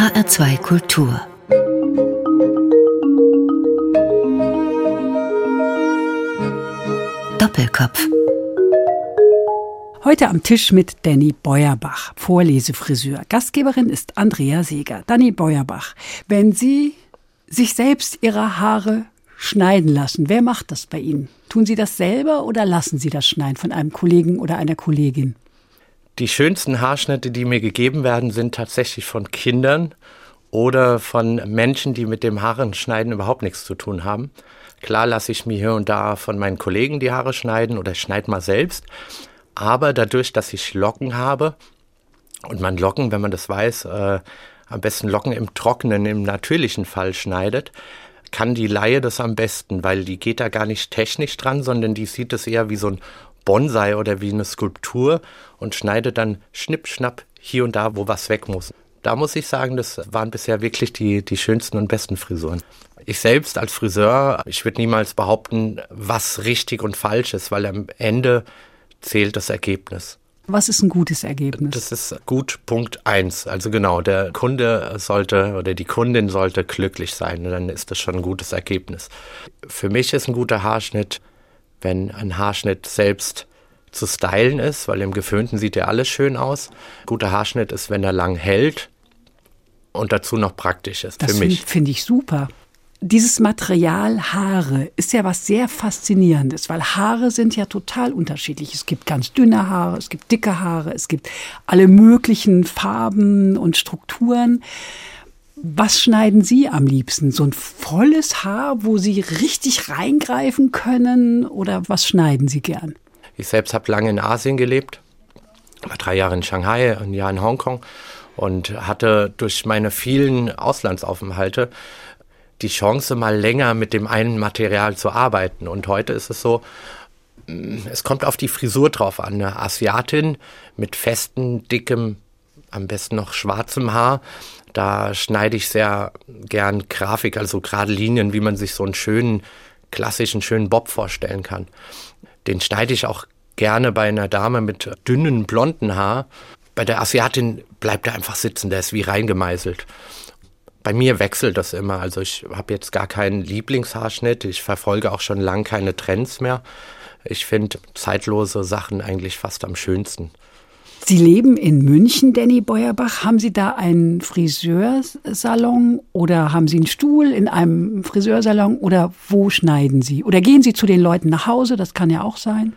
HR2 Kultur Doppelkopf Heute am Tisch mit Danny Beuerbach, Vorlesefriseur. Gastgeberin ist Andrea Seeger. Danny Beuerbach, wenn Sie sich selbst Ihre Haare schneiden lassen, wer macht das bei Ihnen? Tun Sie das selber oder lassen Sie das schneiden von einem Kollegen oder einer Kollegin? Die schönsten Haarschnitte, die mir gegeben werden, sind tatsächlich von Kindern oder von Menschen, die mit dem Haarenschneiden überhaupt nichts zu tun haben. Klar lasse ich mir hier und da von meinen Kollegen die Haare schneiden oder ich schneide mal selbst. Aber dadurch, dass ich Locken habe und man Locken, wenn man das weiß, äh, am besten Locken im Trockenen, im natürlichen Fall schneidet, kann die Laie das am besten, weil die geht da gar nicht technisch dran, sondern die sieht es eher wie so ein Bonsai oder wie eine Skulptur und schneidet dann schnipp, schnapp hier und da, wo was weg muss. Da muss ich sagen, das waren bisher wirklich die, die schönsten und besten Frisuren. Ich selbst als Friseur, ich würde niemals behaupten, was richtig und falsch ist, weil am Ende zählt das Ergebnis. Was ist ein gutes Ergebnis? Das ist gut Punkt eins. Also genau, der Kunde sollte oder die Kundin sollte glücklich sein. Dann ist das schon ein gutes Ergebnis. Für mich ist ein guter Haarschnitt, wenn ein Haarschnitt selbst zu stylen ist, weil im Geföhnten sieht ja alles schön aus. Guter Haarschnitt ist, wenn er lang hält und dazu noch praktisch ist. Das für mich. finde ich super. Dieses Material Haare ist ja was sehr Faszinierendes, weil Haare sind ja total unterschiedlich. Es gibt ganz dünne Haare, es gibt dicke Haare, es gibt alle möglichen Farben und Strukturen. Was schneiden Sie am liebsten? So ein volles Haar, wo Sie richtig reingreifen können? Oder was schneiden Sie gern? Ich selbst habe lange in Asien gelebt, war drei Jahre in Shanghai, ein Jahr in Hongkong und hatte durch meine vielen Auslandsaufenthalte die Chance, mal länger mit dem einen Material zu arbeiten. Und heute ist es so, es kommt auf die Frisur drauf an. Eine Asiatin mit festem, dickem, am besten noch schwarzem Haar, da schneide ich sehr gern Grafik, also gerade Linien, wie man sich so einen schönen, klassischen, schönen Bob vorstellen kann. Den schneide ich auch gerne bei einer Dame mit dünnen, blonden Haar. Bei der Asiatin bleibt er einfach sitzen, der ist wie reingemeißelt. Bei mir wechselt das immer. Also ich habe jetzt gar keinen Lieblingshaarschnitt. Ich verfolge auch schon lang keine Trends mehr. Ich finde zeitlose Sachen eigentlich fast am schönsten. Sie leben in München, Danny Beuerbach. Haben Sie da einen Friseursalon oder haben Sie einen Stuhl in einem Friseursalon oder wo schneiden Sie? Oder gehen Sie zu den Leuten nach Hause? Das kann ja auch sein.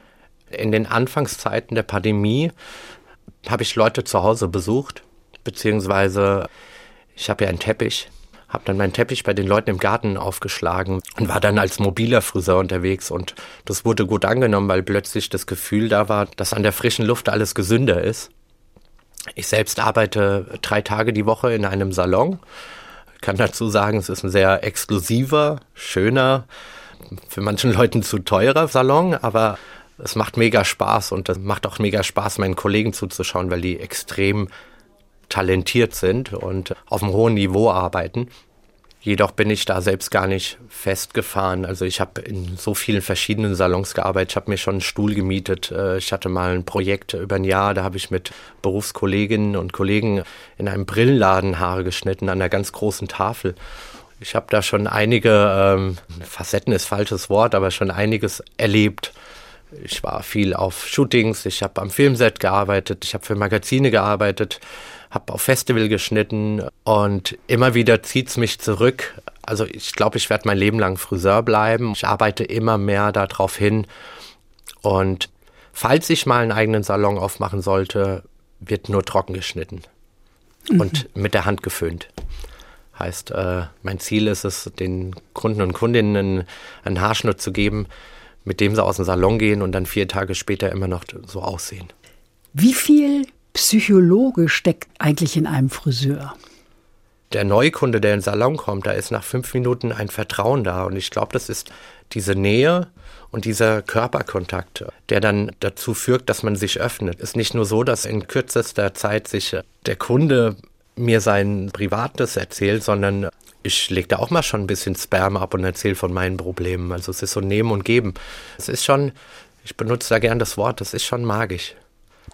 In den Anfangszeiten der Pandemie habe ich Leute zu Hause besucht, beziehungsweise ich habe ja einen Teppich, habe dann meinen Teppich bei den Leuten im Garten aufgeschlagen und war dann als mobiler Friseur unterwegs und das wurde gut angenommen, weil plötzlich das Gefühl da war, dass an der frischen Luft alles gesünder ist. Ich selbst arbeite drei Tage die Woche in einem Salon. Ich kann dazu sagen, es ist ein sehr exklusiver, schöner, für manchen Leuten zu teurer Salon, aber es macht mega Spaß und es macht auch mega Spaß, meinen Kollegen zuzuschauen, weil die extrem talentiert sind und auf einem hohen Niveau arbeiten. Jedoch bin ich da selbst gar nicht festgefahren. Also ich habe in so vielen verschiedenen Salons gearbeitet. Ich habe mir schon einen Stuhl gemietet. Äh, ich hatte mal ein Projekt über ein Jahr, da habe ich mit Berufskolleginnen und Kollegen in einem Brillenladen Haare geschnitten an einer ganz großen Tafel. Ich habe da schon einige, ähm, Facetten ist falsches Wort, aber schon einiges erlebt. Ich war viel auf Shootings, ich habe am Filmset gearbeitet, ich habe für Magazine gearbeitet, habe auf Festival geschnitten und immer wieder zieht es mich zurück. Also ich glaube, ich werde mein Leben lang Friseur bleiben. Ich arbeite immer mehr darauf hin. Und falls ich mal einen eigenen Salon aufmachen sollte, wird nur trocken geschnitten mhm. und mit der Hand geföhnt. Heißt, äh, mein Ziel ist es, den Kunden und Kundinnen einen Haarschnitt zu geben, mit dem sie aus dem Salon gehen und dann vier Tage später immer noch so aussehen. Wie viel Psychologe steckt eigentlich in einem Friseur? Der Neukunde, der in den Salon kommt, da ist nach fünf Minuten ein Vertrauen da. Und ich glaube, das ist diese Nähe und dieser Körperkontakt, der dann dazu führt, dass man sich öffnet. Es ist nicht nur so, dass in kürzester Zeit sich der Kunde mir sein Privates erzählt, sondern ich lege da auch mal schon ein bisschen Sperma ab und erzähle von meinen Problemen. Also es ist so Nehmen und Geben. Es ist schon, ich benutze da gern das Wort, das ist schon magisch.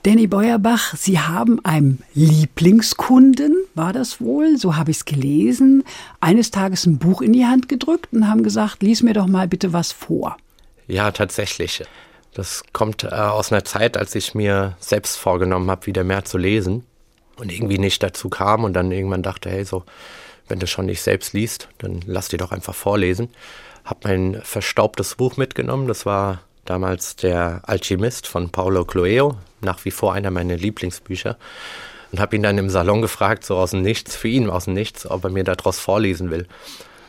Danny Beuerbach, Sie haben einem Lieblingskunden, war das wohl, so habe ich es gelesen, eines Tages ein Buch in die Hand gedrückt und haben gesagt, lies mir doch mal bitte was vor. Ja, tatsächlich. Das kommt äh, aus einer Zeit, als ich mir selbst vorgenommen habe, wieder mehr zu lesen und irgendwie nicht dazu kam und dann irgendwann dachte, hey, so, wenn du schon nicht selbst liest, dann lass dir doch einfach vorlesen. Hab mein verstaubtes Buch mitgenommen, das war damals der Alchemist von Paulo Coelho, nach wie vor einer meiner Lieblingsbücher und habe ihn dann im Salon gefragt, so aus dem Nichts, für ihn aus dem Nichts, ob er mir daraus vorlesen will.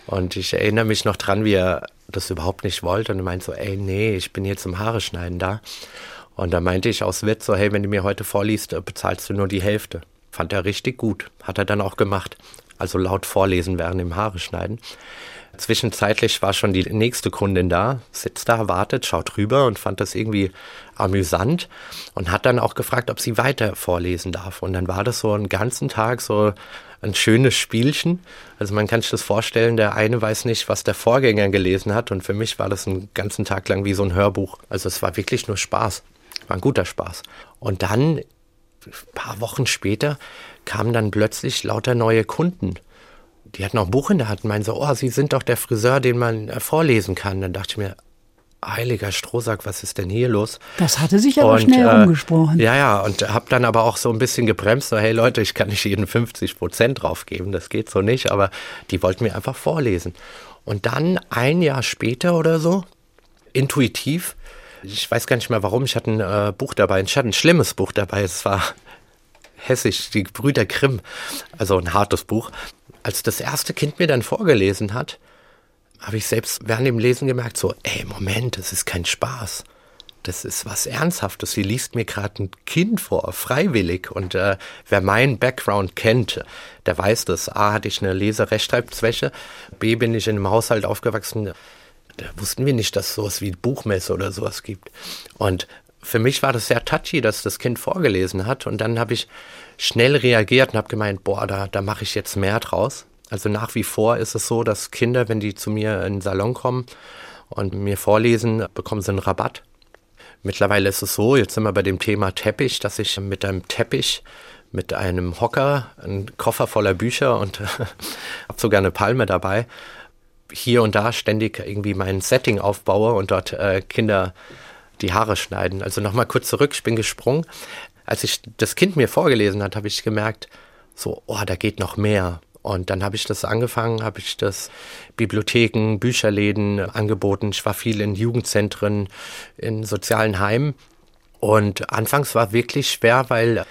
Und ich erinnere mich noch dran, wie er das überhaupt nicht wollte und er meinte so, ey, nee, ich bin hier zum Haare schneiden da. Und da meinte ich aus Witz so, hey, wenn du mir heute vorliest, bezahlst du nur die Hälfte. Fand er richtig gut, hat er dann auch gemacht. Also laut vorlesen während dem Haare schneiden. Zwischenzeitlich war schon die nächste Kundin da, sitzt da, wartet, schaut rüber und fand das irgendwie amüsant und hat dann auch gefragt, ob sie weiter vorlesen darf. Und dann war das so einen ganzen Tag so ein schönes Spielchen. Also man kann sich das vorstellen, der eine weiß nicht, was der Vorgänger gelesen hat und für mich war das einen ganzen Tag lang wie so ein Hörbuch. Also es war wirklich nur Spaß, war ein guter Spaß. Und dann, ein paar Wochen später, kamen dann plötzlich lauter neue Kunden die hatten auch ein Buch in der Hand und meinen so, oh, Sie sind doch der Friseur, den man äh, vorlesen kann. Dann dachte ich mir, heiliger Strohsack, was ist denn hier los? Das hatte sich aber und, schnell äh, umgesprochen. Ja, ja, und habe dann aber auch so ein bisschen gebremst, so, hey Leute, ich kann nicht jeden 50 Prozent draufgeben, das geht so nicht, aber die wollten mir einfach vorlesen. Und dann ein Jahr später oder so, intuitiv, ich weiß gar nicht mehr warum, ich hatte ein äh, Buch dabei, ich hatte ein schlimmes Buch dabei, es war hessisch, die Brüder Grimm, also ein hartes Buch als das erste Kind mir dann vorgelesen hat, habe ich selbst während dem Lesen gemerkt, so, ey, Moment, das ist kein Spaß. Das ist was Ernsthaftes. Sie liest mir gerade ein Kind vor, freiwillig. Und äh, wer meinen Background kennt, der weiß das. A, hatte ich eine Leserechtschreibzwäche. B, bin ich in einem Haushalt aufgewachsen. Da wussten wir nicht, dass es sowas wie Buchmesse oder sowas gibt. Und für mich war das sehr touchy, dass das Kind vorgelesen hat. Und dann habe ich schnell reagiert und habe gemeint, boah, da, da mache ich jetzt mehr draus. Also nach wie vor ist es so, dass Kinder, wenn die zu mir in den Salon kommen und mir vorlesen, bekommen sie einen Rabatt. Mittlerweile ist es so, jetzt sind wir bei dem Thema Teppich, dass ich mit einem Teppich, mit einem Hocker, einen Koffer voller Bücher und habe sogar eine Palme dabei, hier und da ständig irgendwie mein Setting aufbaue und dort äh, Kinder die Haare schneiden. Also nochmal kurz zurück, ich bin gesprungen als ich das Kind mir vorgelesen hat, habe ich gemerkt, so, oh, da geht noch mehr. Und dann habe ich das angefangen, habe ich das Bibliotheken, Bücherläden angeboten. Ich war viel in Jugendzentren, in sozialen Heimen. Und anfangs war wirklich schwer, weil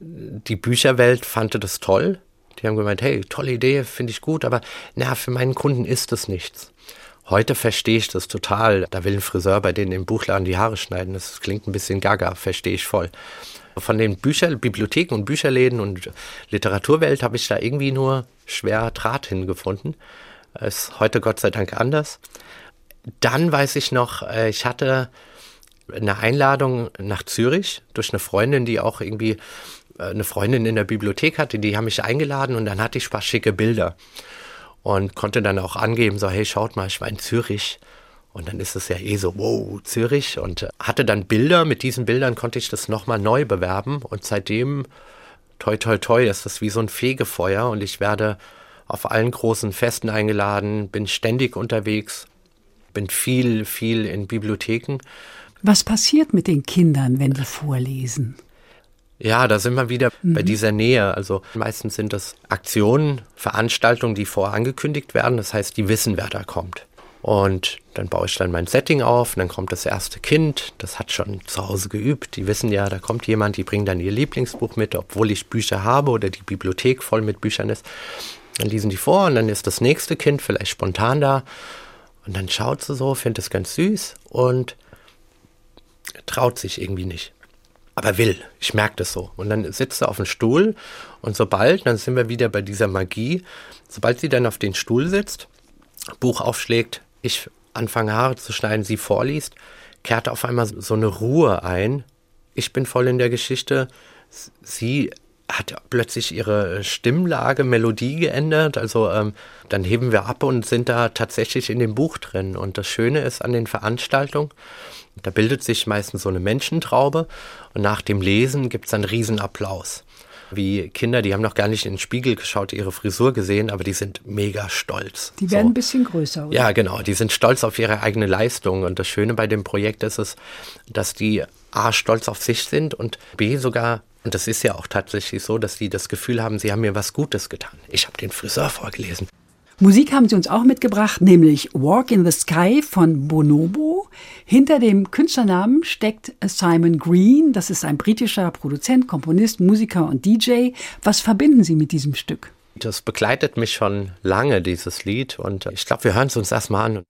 die Bücherwelt fand das toll. Die haben gemeint, hey, tolle Idee, finde ich gut, aber na, für meinen Kunden ist das nichts. Heute verstehe ich das total. Da will ein Friseur bei denen im Buchladen die Haare schneiden. Das klingt ein bisschen gaga, verstehe ich voll. Von den Bücher, Bibliotheken und Bücherläden und Literaturwelt habe ich da irgendwie nur schwer Draht hingefunden. Ist heute Gott sei Dank anders. Dann weiß ich noch, äh, ich hatte eine Einladung nach Zürich durch eine Freundin, die auch irgendwie äh, eine Freundin in der Bibliothek hatte, die haben mich eingeladen und dann hatte ich ein paar schicke Bilder und konnte dann auch angeben, so hey, schaut mal, ich war in Zürich und dann ist es ja eh so, wow, Zürich. Und äh, hatte dann Bilder. Mit diesen Bildern konnte ich das nochmal neu bewerben. Und seitdem, toi, toi, toi, ist das wie so ein Fegefeuer. Und ich werde auf allen großen Festen eingeladen, bin ständig unterwegs, bin viel, viel in Bibliotheken. Was passiert mit den Kindern, wenn die vorlesen? Ja, da sind wir wieder mhm. bei dieser Nähe. Also meistens sind das Aktionen, Veranstaltungen, die vorangekündigt werden. Das heißt, die wissen, wer da kommt. Und dann baue ich dann mein Setting auf, und dann kommt das erste Kind, das hat schon zu Hause geübt. Die wissen ja, da kommt jemand, die bringen dann ihr Lieblingsbuch mit, obwohl ich Bücher habe oder die Bibliothek voll mit Büchern ist. Dann lesen die vor und dann ist das nächste Kind vielleicht spontan da. Und dann schaut sie so, findet es ganz süß und traut sich irgendwie nicht. Aber will, ich merke das so. Und dann sitzt sie auf dem Stuhl und sobald, dann sind wir wieder bei dieser Magie, sobald sie dann auf den Stuhl sitzt, Buch aufschlägt, ich anfange Haare zu schneiden, sie vorliest, kehrt auf einmal so eine Ruhe ein. Ich bin voll in der Geschichte. Sie hat plötzlich ihre Stimmlage, Melodie geändert. Also ähm, dann heben wir ab und sind da tatsächlich in dem Buch drin. Und das Schöne ist an den Veranstaltungen, da bildet sich meistens so eine Menschentraube und nach dem Lesen gibt es einen Riesenapplaus. Wie Kinder, die haben noch gar nicht in den Spiegel geschaut, ihre Frisur gesehen, aber die sind mega stolz. Die werden so. ein bisschen größer. Oder? Ja, genau. Die sind stolz auf ihre eigene Leistung. Und das Schöne bei dem Projekt ist es, dass die A, stolz auf sich sind und B, sogar und das ist ja auch tatsächlich so, dass die das Gefühl haben, sie haben mir was Gutes getan. Ich habe den Friseur vorgelesen. Musik haben sie uns auch mitgebracht, nämlich Walk in the Sky von Bonobo. Hinter dem Künstlernamen steckt Simon Green. Das ist ein britischer Produzent, Komponist, Musiker und DJ. Was verbinden Sie mit diesem Stück? Das begleitet mich schon lange, dieses Lied. Und ich glaube, wir hören es uns erstmal an.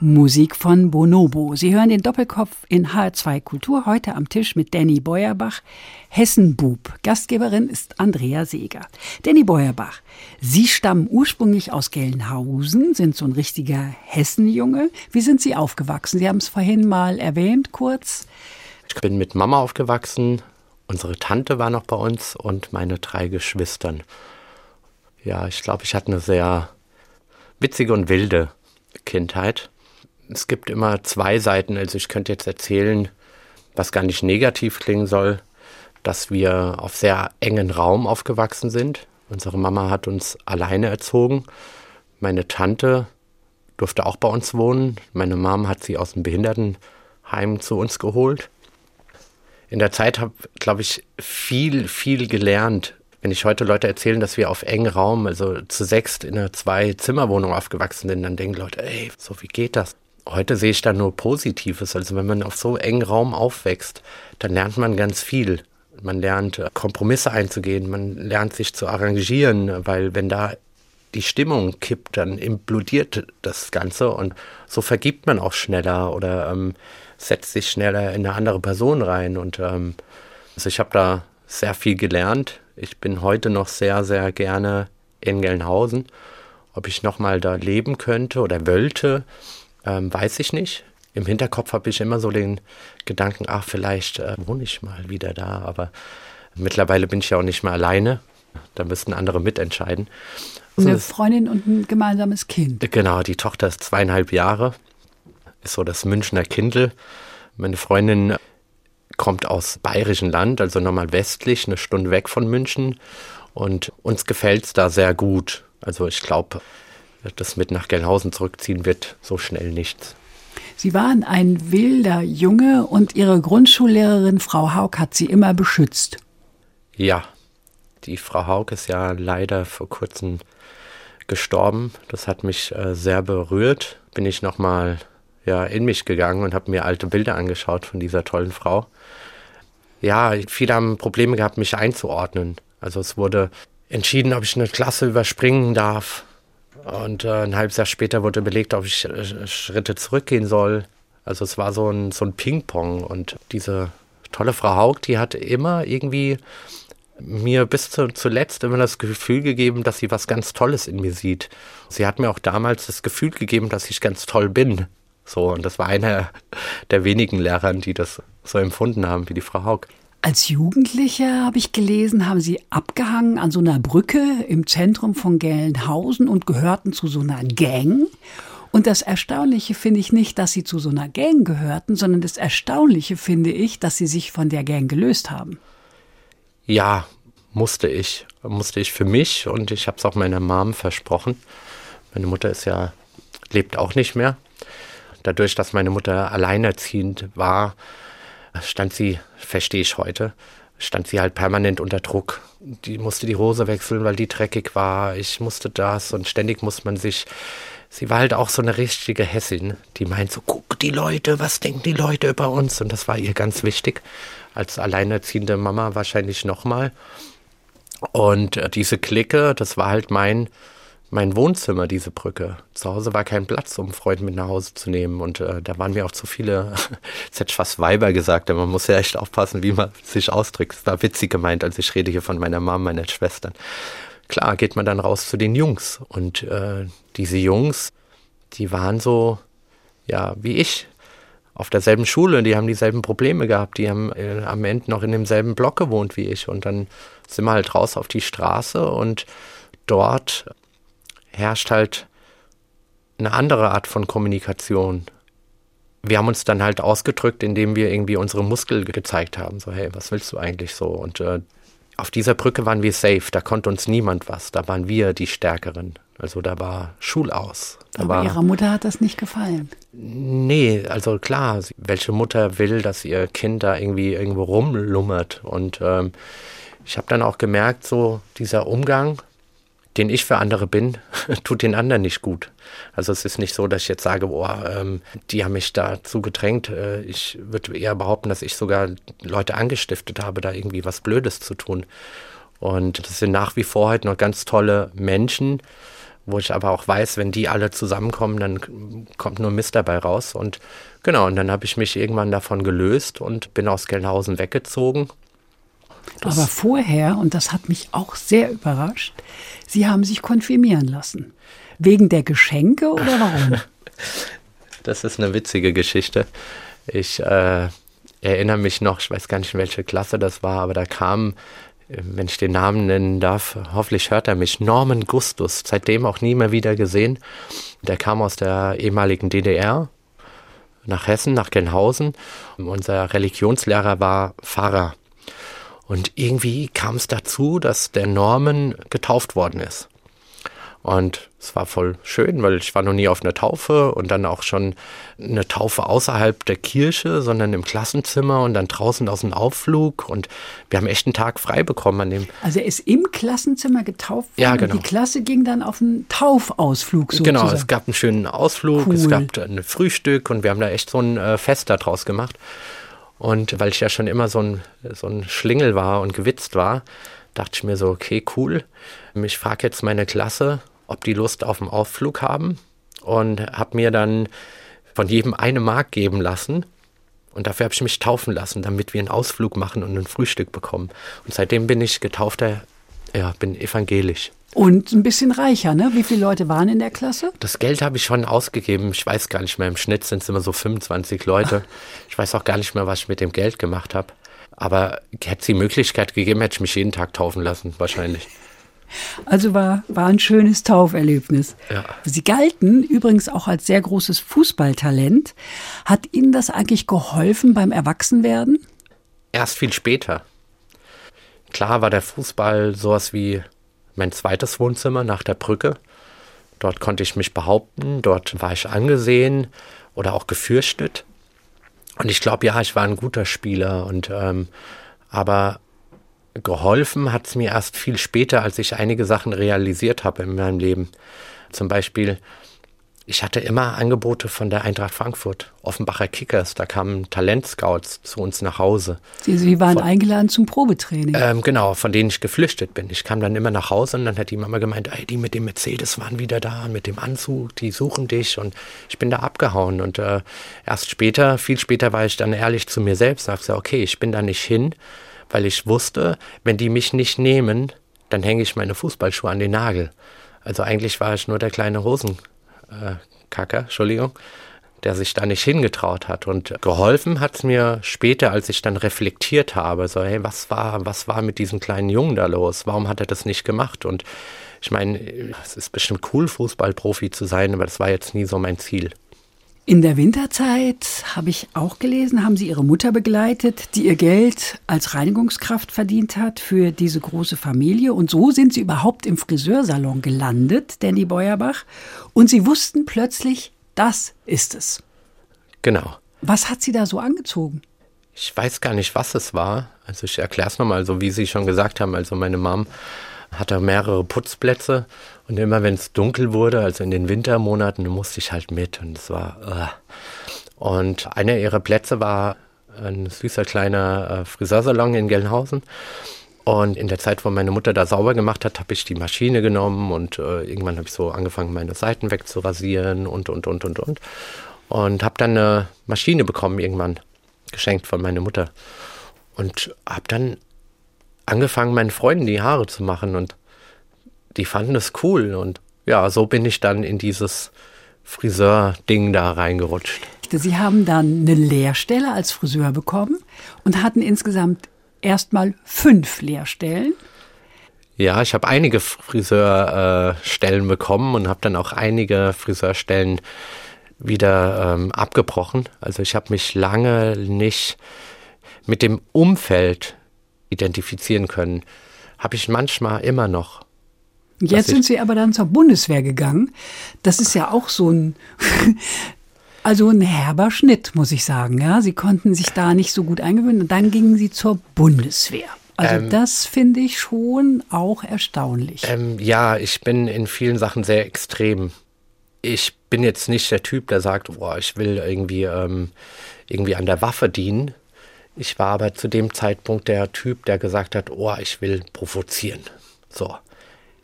Musik von Bonobo. Sie hören den Doppelkopf in HR2 Kultur heute am Tisch mit Danny Beuerbach, Hessenbub. Gastgeberin ist Andrea Seeger. Danny Beuerbach, Sie stammen ursprünglich aus Gelnhausen, sind so ein richtiger Hessenjunge. Wie sind Sie aufgewachsen? Sie haben es vorhin mal erwähnt, kurz. Ich bin mit Mama aufgewachsen. Unsere Tante war noch bei uns und meine drei Geschwistern. Ja, ich glaube, ich hatte eine sehr witzige und wilde Kindheit es gibt immer zwei Seiten. Also ich könnte jetzt erzählen, was gar nicht negativ klingen soll, dass wir auf sehr engen Raum aufgewachsen sind. Unsere Mama hat uns alleine erzogen. Meine Tante durfte auch bei uns wohnen. Meine Mom hat sie aus dem Behindertenheim zu uns geholt. In der Zeit habe, glaube ich, viel, viel gelernt. Wenn ich heute Leute erzählen, dass wir auf engen Raum, also zu sechst in einer Zwei-Zimmer-Wohnung aufgewachsen sind, dann denken Leute, ey, so wie geht das? Heute sehe ich da nur Positives. Also wenn man auf so engen Raum aufwächst, dann lernt man ganz viel. Man lernt äh, Kompromisse einzugehen, man lernt sich zu arrangieren, weil wenn da die Stimmung kippt, dann implodiert das Ganze und so vergibt man auch schneller oder ähm, setzt sich schneller in eine andere Person rein. Und ähm, also ich habe da sehr viel gelernt. Ich bin heute noch sehr, sehr gerne in Gelnhausen. Ob ich nochmal da leben könnte oder wollte, ähm, weiß ich nicht. Im Hinterkopf habe ich immer so den Gedanken, ach, vielleicht äh, wohne ich mal wieder da, aber mittlerweile bin ich ja auch nicht mehr alleine. Da müssten andere mitentscheiden. Also Eine Freundin und ein gemeinsames Kind. Genau, die Tochter ist zweieinhalb Jahre, ist so das Münchner Kindl. Meine Freundin kommt aus bayerischen Land, also nochmal westlich, eine Stunde weg von München. Und uns gefällt es da sehr gut. Also ich glaube, das mit nach Gelnhausen zurückziehen wird so schnell nichts. Sie waren ein wilder Junge und Ihre Grundschullehrerin Frau Haug hat Sie immer beschützt. Ja, die Frau Haug ist ja leider vor kurzem gestorben. Das hat mich äh, sehr berührt. Bin ich nochmal ja, in mich gegangen und habe mir alte Bilder angeschaut von dieser tollen Frau. Ja, viele haben Probleme gehabt, mich einzuordnen. Also es wurde entschieden, ob ich eine Klasse überspringen darf und äh, ein halbes Jahr später wurde überlegt, ob ich äh, Schritte zurückgehen soll. Also es war so ein, so ein Ping-Pong. Und diese tolle Frau Haug, die hat immer irgendwie mir bis zu, zuletzt immer das Gefühl gegeben, dass sie was ganz Tolles in mir sieht. Sie hat mir auch damals das Gefühl gegeben, dass ich ganz toll bin. So, und das war einer der wenigen Lehrern, die das so empfunden haben wie die Frau Haug. Als Jugendliche habe ich gelesen, haben Sie abgehangen an so einer Brücke im Zentrum von Gelnhausen und gehörten zu so einer Gang. Und das Erstaunliche finde ich nicht, dass Sie zu so einer Gang gehörten, sondern das Erstaunliche finde ich, dass Sie sich von der Gang gelöst haben. Ja, musste ich. Musste ich für mich und ich habe es auch meiner Mom versprochen. Meine Mutter ist ja, lebt auch nicht mehr. Dadurch, dass meine Mutter alleinerziehend war, stand sie, verstehe ich heute, stand sie halt permanent unter Druck. Die musste die Hose wechseln, weil die dreckig war. Ich musste das und ständig muss man sich. Sie war halt auch so eine richtige Hessin, die meint so, guck die Leute, was denken die Leute über uns? Und das war ihr ganz wichtig. Als alleinerziehende Mama wahrscheinlich nochmal. Und äh, diese Clique, das war halt mein mein Wohnzimmer, diese Brücke. Zu Hause war kein Platz, um Freunde mit nach Hause zu nehmen. Und äh, da waren mir auch zu viele, jetzt hätte ich fast Weiber gesagt, aber man muss ja echt aufpassen, wie man sich ausdrückt. Es war witzig gemeint, als ich rede hier von meiner Mama, meiner Schwestern. Klar, geht man dann raus zu den Jungs. Und äh, diese Jungs, die waren so, ja, wie ich, auf derselben Schule, die haben dieselben Probleme gehabt, die haben äh, am Ende noch in demselben Block gewohnt wie ich. Und dann sind wir halt raus auf die Straße und dort herrscht halt eine andere Art von Kommunikation. Wir haben uns dann halt ausgedrückt, indem wir irgendwie unsere Muskel gezeigt haben. So, hey, was willst du eigentlich so? Und äh, auf dieser Brücke waren wir safe, da konnte uns niemand was. Da waren wir die Stärkeren. Also da war Schulaus. Da Aber war, Ihrer Mutter hat das nicht gefallen. Nee, also klar, welche Mutter will, dass ihr Kind da irgendwie irgendwo rumlummert? Und ähm, ich habe dann auch gemerkt, so dieser Umgang den ich für andere bin, tut den anderen nicht gut. Also es ist nicht so, dass ich jetzt sage, boah, ähm, die haben mich dazu gedrängt. Äh, ich würde eher behaupten, dass ich sogar Leute angestiftet habe, da irgendwie was Blödes zu tun. Und das sind nach wie vor halt noch ganz tolle Menschen. wo ich aber auch weiß, wenn die alle zusammenkommen, dann kommt nur Mist dabei raus. Und genau, und dann habe ich mich irgendwann davon gelöst und bin aus Gelnhausen weggezogen. Das aber vorher, und das hat mich auch sehr überrascht, Sie haben sich konfirmieren lassen. Wegen der Geschenke oder warum? das ist eine witzige Geschichte. Ich äh, erinnere mich noch, ich weiß gar nicht, in welche Klasse das war, aber da kam wenn ich den Namen nennen darf, hoffentlich hört er mich, Norman Gustus, seitdem auch nie mehr wieder gesehen. Der kam aus der ehemaligen DDR nach Hessen, nach Genhausen. Unser Religionslehrer war Pfarrer. Und irgendwie kam es dazu, dass der Norman getauft worden ist. Und es war voll schön, weil ich war noch nie auf einer Taufe und dann auch schon eine Taufe außerhalb der Kirche, sondern im Klassenzimmer und dann draußen aus dem Aufflug. Und wir haben echt einen Tag frei bekommen an dem. Also er ist im Klassenzimmer getauft worden ja, genau. und die Klasse ging dann auf einen Taufausflug sozusagen. Genau, es gab einen schönen Ausflug, cool. es gab ein Frühstück und wir haben da echt so ein äh, Fest daraus gemacht. Und weil ich ja schon immer so ein, so ein Schlingel war und gewitzt war, dachte ich mir so, okay, cool. Ich frage jetzt meine Klasse, ob die Lust auf einen Aufflug haben und habe mir dann von jedem eine Mark geben lassen. Und dafür habe ich mich taufen lassen, damit wir einen Ausflug machen und ein Frühstück bekommen. Und seitdem bin ich getaufter, ja, bin evangelisch. Und ein bisschen reicher, ne? Wie viele Leute waren in der Klasse? Das Geld habe ich schon ausgegeben. Ich weiß gar nicht mehr. Im Schnitt sind es immer so 25 Leute. Ich weiß auch gar nicht mehr, was ich mit dem Geld gemacht habe. Aber hätte es die Möglichkeit gegeben, hätte ich mich jeden Tag taufen lassen, wahrscheinlich. Also war, war ein schönes Tauferlebnis. Ja. Sie galten übrigens auch als sehr großes Fußballtalent. Hat Ihnen das eigentlich geholfen beim Erwachsenwerden? Erst viel später. Klar war der Fußball sowas wie mein zweites Wohnzimmer nach der Brücke. Dort konnte ich mich behaupten, dort war ich angesehen oder auch gefürchtet. Und ich glaube, ja, ich war ein guter Spieler und ähm, aber geholfen hat es mir erst viel später, als ich einige Sachen realisiert habe in meinem Leben. Zum Beispiel, ich hatte immer Angebote von der Eintracht Frankfurt, Offenbacher Kickers, da kamen Talentscouts zu uns nach Hause. Sie, Sie waren von, eingeladen zum Probetraining. Ähm, genau, von denen ich geflüchtet bin. Ich kam dann immer nach Hause und dann hat die Mama gemeint, ey, die mit dem Mercedes waren wieder da, mit dem Anzug, die suchen dich und ich bin da abgehauen. Und äh, erst später, viel später war ich dann ehrlich zu mir selbst, sagte, okay, ich bin da nicht hin, weil ich wusste, wenn die mich nicht nehmen, dann hänge ich meine Fußballschuhe an den Nagel. Also eigentlich war ich nur der kleine Hosenkacker, äh, Entschuldigung, der sich da nicht hingetraut hat. Und geholfen hat es mir später, als ich dann reflektiert habe, so, hey, was war, was war mit diesem kleinen Jungen da los? Warum hat er das nicht gemacht? Und ich meine, es ist bestimmt cool, Fußballprofi zu sein, aber das war jetzt nie so mein Ziel. In der Winterzeit habe ich auch gelesen, haben Sie Ihre Mutter begleitet, die ihr Geld als Reinigungskraft verdient hat für diese große Familie. Und so sind Sie überhaupt im Friseursalon gelandet, Danny Beuerbach. Und Sie wussten plötzlich, das ist es. Genau. Was hat Sie da so angezogen? Ich weiß gar nicht, was es war. Also ich erkläre es nochmal, so wie Sie schon gesagt haben. Also meine Mom hatte mehrere Putzplätze und immer wenn es dunkel wurde, also in den Wintermonaten, musste ich halt mit und es war. Uh. Und einer ihrer Plätze war ein süßer kleiner äh, Friseursalon in Gelnhausen. Und in der Zeit, wo meine Mutter da sauber gemacht hat, habe ich die Maschine genommen und äh, irgendwann habe ich so angefangen, meine Seiten wegzurasieren und, und, und, und, und. Und habe dann eine Maschine bekommen irgendwann, geschenkt von meiner Mutter. Und habe dann angefangen, meinen Freunden die Haare zu machen und die fanden es cool und ja, so bin ich dann in dieses Friseur-Ding da reingerutscht. Sie haben dann eine Lehrstelle als Friseur bekommen und hatten insgesamt erstmal fünf Lehrstellen. Ja, ich habe einige Friseurstellen bekommen und habe dann auch einige Friseurstellen wieder ähm, abgebrochen. Also ich habe mich lange nicht mit dem Umfeld identifizieren können. Habe ich manchmal immer noch. Jetzt sind Sie aber dann zur Bundeswehr gegangen. Das ist ja auch so ein, also ein herber Schnitt, muss ich sagen. Ja, Sie konnten sich da nicht so gut eingewöhnen und dann gingen Sie zur Bundeswehr. Also ähm, das finde ich schon auch erstaunlich. Ähm, ja, ich bin in vielen Sachen sehr extrem. Ich bin jetzt nicht der Typ, der sagt, boah, ich will irgendwie, ähm, irgendwie an der Waffe dienen. Ich war aber zu dem Zeitpunkt der Typ, der gesagt hat, oh, ich will provozieren. So.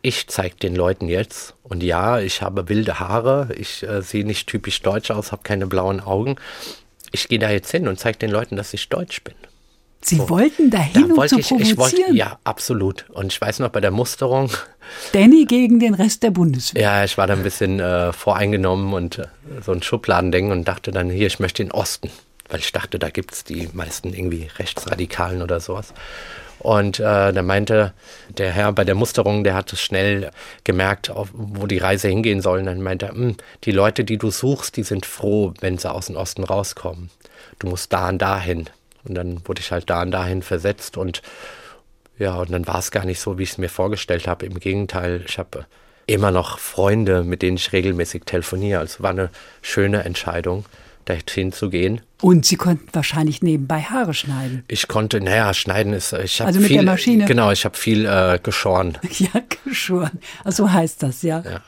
ich zeige den Leuten jetzt. Und ja, ich habe wilde Haare, ich äh, sehe nicht typisch deutsch aus, habe keine blauen Augen. Ich gehe da jetzt hin und zeige den Leuten, dass ich deutsch bin. Sie so. wollten dahin, da um zu ich, provozieren? Ich wollte, ja, absolut. Und ich weiß noch, bei der Musterung. Danny gegen den Rest der Bundeswehr. Ja, ich war da ein bisschen äh, voreingenommen und äh, so ein Schubladendenken und dachte dann, hier, ich möchte den Osten. Weil ich dachte, da gibt es die meisten irgendwie Rechtsradikalen oder sowas. Und äh, da meinte der Herr bei der Musterung, der hat es schnell gemerkt, auf, wo die Reise hingehen soll. Und dann meinte er, hm, die Leute, die du suchst, die sind froh, wenn sie aus dem Osten rauskommen. Du musst da und dahin. Und dann wurde ich halt da und dahin versetzt und ja, und dann war es gar nicht so, wie ich es mir vorgestellt habe. Im Gegenteil, ich habe immer noch Freunde, mit denen ich regelmäßig telefoniere. Also war eine schöne Entscheidung, dahin zu gehen. Und Sie konnten wahrscheinlich nebenbei Haare schneiden. Ich konnte, naja, schneiden ist, ich habe Also mit viel, der Maschine? Genau, ich habe viel äh, geschoren. Ja, geschoren. Also so heißt das, ja. Ja.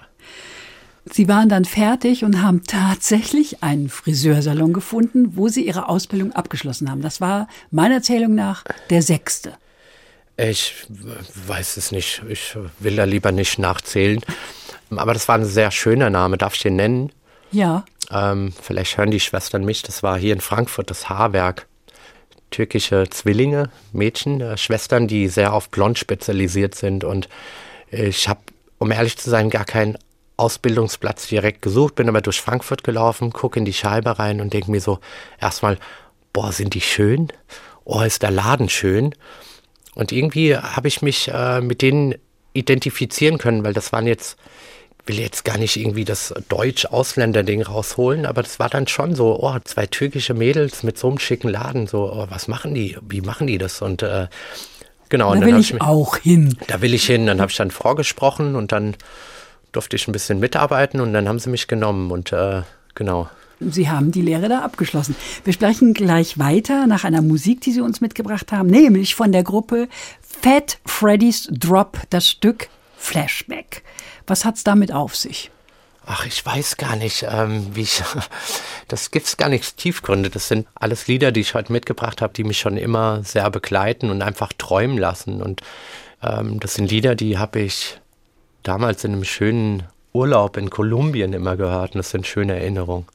Sie waren dann fertig und haben tatsächlich einen Friseursalon gefunden, wo Sie Ihre Ausbildung abgeschlossen haben. Das war meiner Erzählung nach der sechste. Ich weiß es nicht. Ich will da lieber nicht nachzählen. Aber das war ein sehr schöner Name. Darf ich den nennen? Ja. Ähm, vielleicht hören die Schwestern mich. Das war hier in Frankfurt das Haarwerk. Türkische Zwillinge, Mädchen, äh, Schwestern, die sehr auf Blond spezialisiert sind. Und ich habe, um ehrlich zu sein, gar keinen Ausbildungsplatz direkt gesucht, bin aber durch Frankfurt gelaufen, gucke in die Scheibe rein und denke mir so erstmal, boah, sind die schön? Oh, ist der Laden schön? Und irgendwie habe ich mich äh, mit denen identifizieren können, weil das waren jetzt, will jetzt gar nicht irgendwie das Deutsch-Ausländer-Ding rausholen, aber das war dann schon so, oh, zwei türkische Mädels mit so einem schicken Laden, so, oh, was machen die? Wie machen die das? Und äh, genau. Da und will ich, ich auch hin. Da will ich hin. Dann habe ich dann vorgesprochen und dann durfte ich ein bisschen mitarbeiten und dann haben sie mich genommen und äh, genau. Sie haben die Lehre da abgeschlossen. Wir sprechen gleich weiter nach einer Musik, die Sie uns mitgebracht haben, nämlich von der Gruppe Fat Freddy's Drop, das Stück Flashback. Was hat's damit auf sich? Ach, ich weiß gar nicht, ähm, wie ich. Das gibt's gar nichts Tiefgründe. Das sind alles Lieder, die ich heute mitgebracht habe, die mich schon immer sehr begleiten und einfach träumen lassen. Und ähm, das sind Lieder, die habe ich damals in einem schönen Urlaub in Kolumbien immer gehört und das sind schöne Erinnerungen.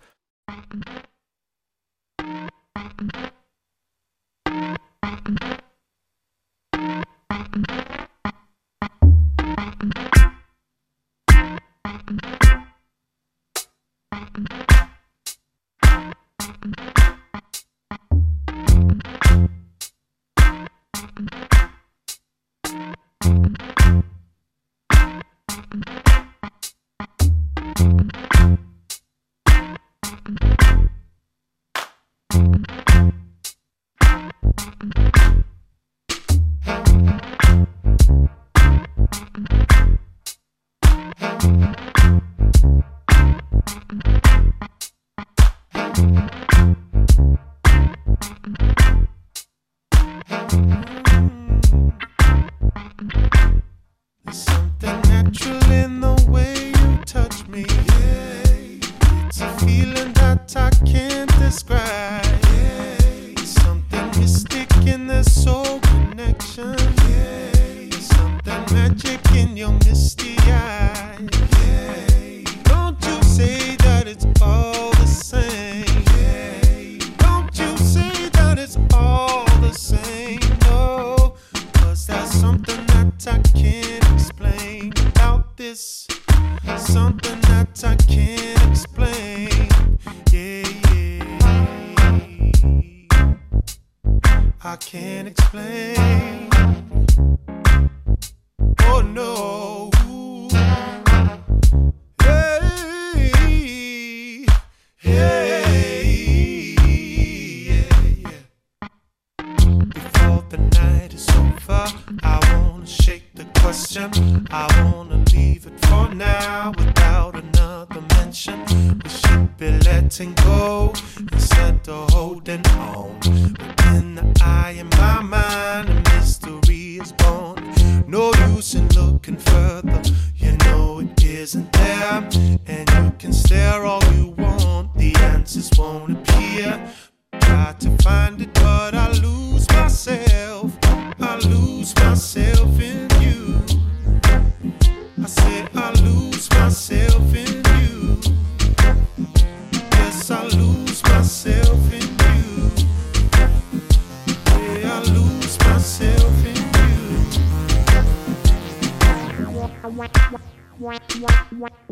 Mm-hmm.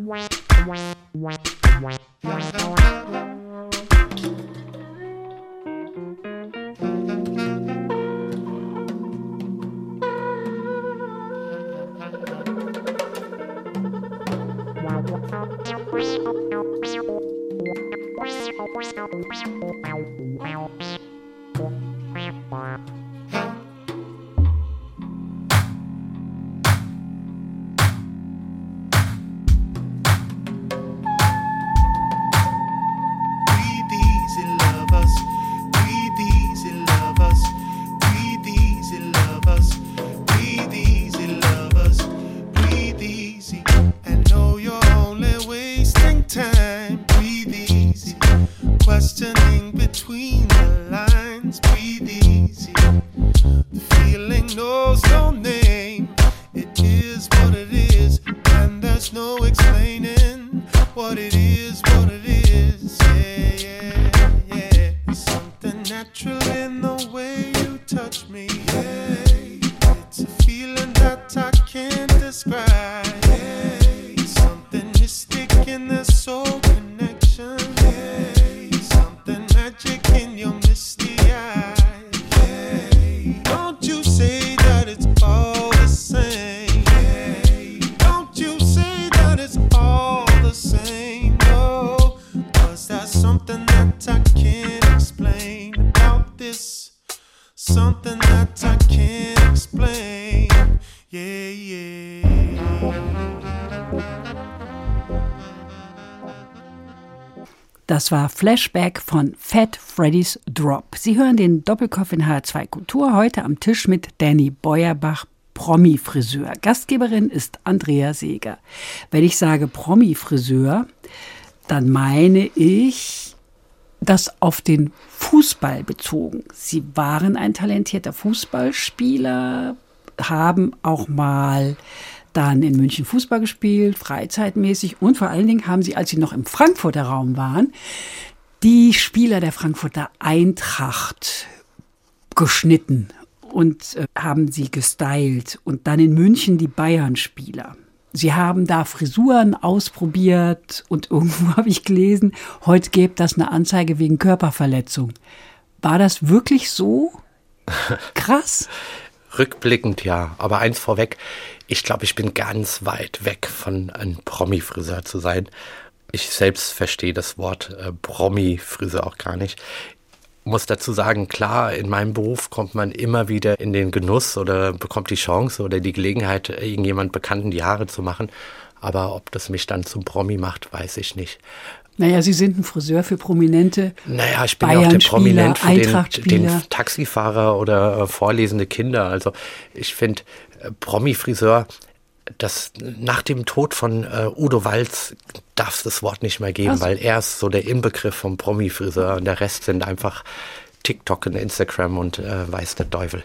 wah wah wah wah wah Das war Flashback von Fat Freddy's Drop. Sie hören den Doppelkopf in H2 Kultur heute am Tisch mit Danny Beuerbach, Promi-Friseur. Gastgeberin ist Andrea Seeger. Wenn ich sage Promi-Friseur, dann meine ich das auf den Fußball bezogen. Sie waren ein talentierter Fußballspieler, haben auch mal dann in München Fußball gespielt, freizeitmäßig und vor allen Dingen haben sie, als sie noch im Frankfurter Raum waren, die Spieler der Frankfurter Eintracht geschnitten und äh, haben sie gestylt und dann in München die Bayern-Spieler. Sie haben da Frisuren ausprobiert und irgendwo habe ich gelesen, heute gäbe das eine Anzeige wegen Körperverletzung. War das wirklich so krass? Rückblickend ja, aber eins vorweg, ich glaube, ich bin ganz weit weg von ein Promi-Friseur zu sein. Ich selbst verstehe das Wort äh, Promi-Friseur auch gar nicht. Muss dazu sagen, klar, in meinem Beruf kommt man immer wieder in den Genuss oder bekommt die Chance oder die Gelegenheit, irgendjemand Bekannten die Haare zu machen. Aber ob das mich dann zum Promi macht, weiß ich nicht. Naja, Sie sind ein Friseur für Prominente. Naja, ich bin auch der Prominent für den, den. Taxifahrer oder äh, vorlesende Kinder. Also ich finde, äh, Promi-Friseur, das nach dem Tod von äh, Udo Walz darf es das Wort nicht mehr geben, Ach so. weil er ist so der Inbegriff vom Promi-Friseur und der Rest sind einfach TikTok und Instagram und äh, weiß der Teufel.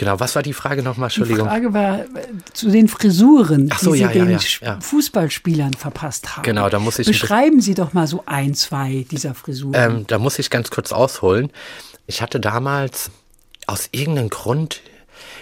Genau, was war die Frage nochmal? Die Entschuldigung. Frage war äh, zu den Frisuren, so, die Sie ja, ja, den ja. Fußballspielern verpasst haben. Genau, da muss ich Beschreiben Sie doch mal so ein, zwei dieser Frisuren. Ähm, da muss ich ganz kurz ausholen. Ich hatte damals aus irgendeinem Grund,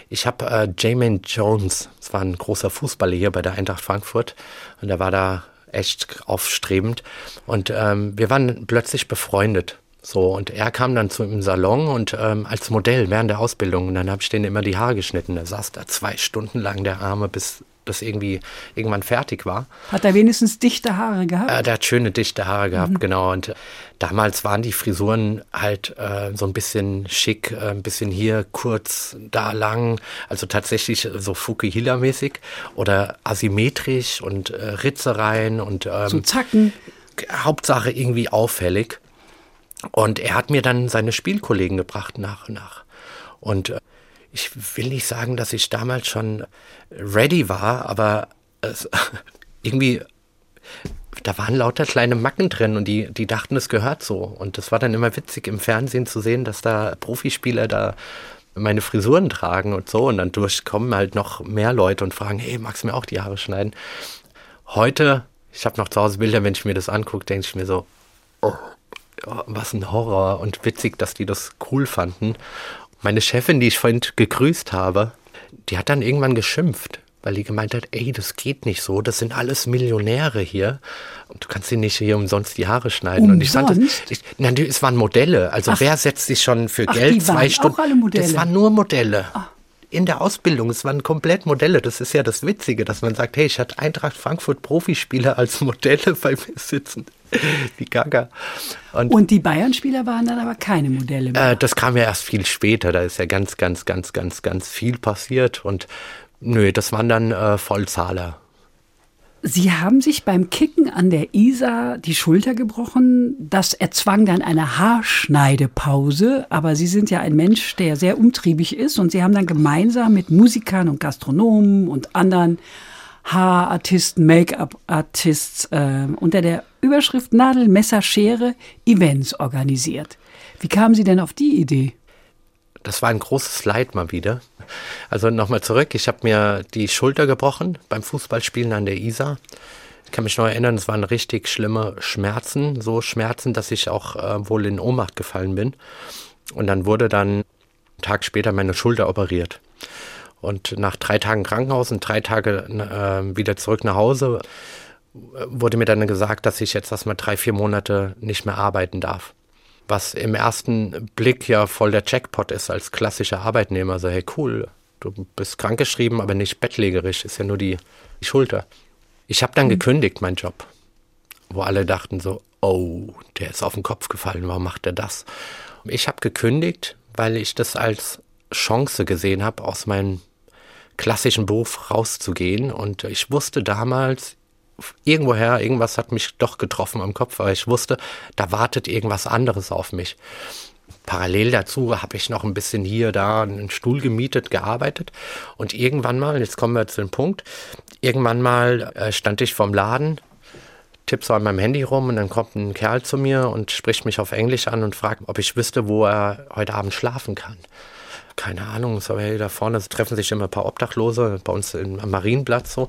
ich habe äh, Jamin Jones, das war ein großer Fußballer hier bei der Eintracht Frankfurt und der war da echt aufstrebend und ähm, wir waren plötzlich befreundet. So, und er kam dann zu im Salon und ähm, als Modell während der Ausbildung und dann habe ich denen immer die Haare geschnitten. Da saß da zwei Stunden lang der Arme, bis das irgendwie irgendwann fertig war. Hat er wenigstens dichte Haare gehabt? Äh, der hat schöne, dichte Haare gehabt, genau. Und äh, damals waren die Frisuren halt äh, so ein bisschen schick, äh, ein bisschen hier kurz, da lang. Also tatsächlich so Fukuhila-mäßig oder asymmetrisch und äh, Ritzereien und ähm, so Zacken. Hauptsache irgendwie auffällig. Und er hat mir dann seine Spielkollegen gebracht nach und nach. Und äh, ich will nicht sagen, dass ich damals schon ready war, aber es, irgendwie, da waren lauter kleine Macken drin und die, die dachten, es gehört so. Und das war dann immer witzig im Fernsehen zu sehen, dass da Profispieler da meine Frisuren tragen und so. Und dann durchkommen halt noch mehr Leute und fragen, hey, magst du mir auch die Haare schneiden? Heute, ich habe noch zu Hause Bilder, wenn ich mir das angucke, denke ich mir so, oh, was ein Horror und witzig, dass die das cool fanden. Meine Chefin, die ich vorhin gegrüßt habe, die hat dann irgendwann geschimpft, weil die gemeint hat, ey, das geht nicht so, das sind alles Millionäre hier und du kannst sie nicht hier umsonst die Haare schneiden. Und ich fand das, Umsonst? ich, nein, die- es waren Modelle. Also wer setzt sich schon für Ach, Geld zwei waren Stunden? auch alle Modelle? Das waren nur Modelle. In der Ausbildung, es waren komplett Modelle. Das ist ja das Witzige, dass man sagt, hey, ich hatte Eintracht Frankfurt Profispieler als Modelle bei mir sitzen. Wie gaga. Und Und die Bayern-Spieler waren dann aber keine Modelle mehr. äh, das kam ja erst viel später. Da ist ja ganz, ganz, ganz, ganz, ganz viel passiert. Und nö, das waren dann äh, Vollzahler. Sie haben sich beim Kicken an der Isar die Schulter gebrochen. Das erzwang dann eine Haarschneidepause. Aber Sie sind ja ein Mensch, der sehr umtriebig ist. Und Sie haben dann gemeinsam mit Musikern und Gastronomen und anderen Haarartisten, Make-up-Artists äh, unter der Überschrift Nadel, Messer, Schere Events organisiert. Wie kamen Sie denn auf die Idee? Das war ein großes Leid mal wieder. Also nochmal zurück. Ich habe mir die Schulter gebrochen beim Fußballspielen an der Isar. Ich kann mich noch erinnern, es waren richtig schlimme Schmerzen. So Schmerzen, dass ich auch äh, wohl in Ohnmacht gefallen bin. Und dann wurde dann einen Tag später meine Schulter operiert. Und nach drei Tagen Krankenhaus und drei Tage äh, wieder zurück nach Hause äh, wurde mir dann gesagt, dass ich jetzt erstmal drei, vier Monate nicht mehr arbeiten darf. Was im ersten Blick ja voll der Jackpot ist als klassischer Arbeitnehmer. Also, hey, cool, du bist krankgeschrieben, aber nicht bettlägerisch, ist ja nur die, die Schulter. Ich habe dann gekündigt, meinen Job, wo alle dachten so, oh, der ist auf den Kopf gefallen, warum macht er das? Ich habe gekündigt, weil ich das als Chance gesehen habe, aus meinem klassischen Beruf rauszugehen. Und ich wusste damals, irgendwoher, irgendwas hat mich doch getroffen am Kopf, aber ich wusste, da wartet irgendwas anderes auf mich. Parallel dazu habe ich noch ein bisschen hier, da einen Stuhl gemietet, gearbeitet. Und irgendwann mal, jetzt kommen wir zu dem Punkt, irgendwann mal äh, stand ich vorm Laden, tipp so an meinem Handy rum und dann kommt ein Kerl zu mir und spricht mich auf Englisch an und fragt, ob ich wüsste, wo er heute Abend schlafen kann. Keine Ahnung, so hey, da vorne treffen sich immer ein paar Obdachlose, bei uns im, am Marienplatz so.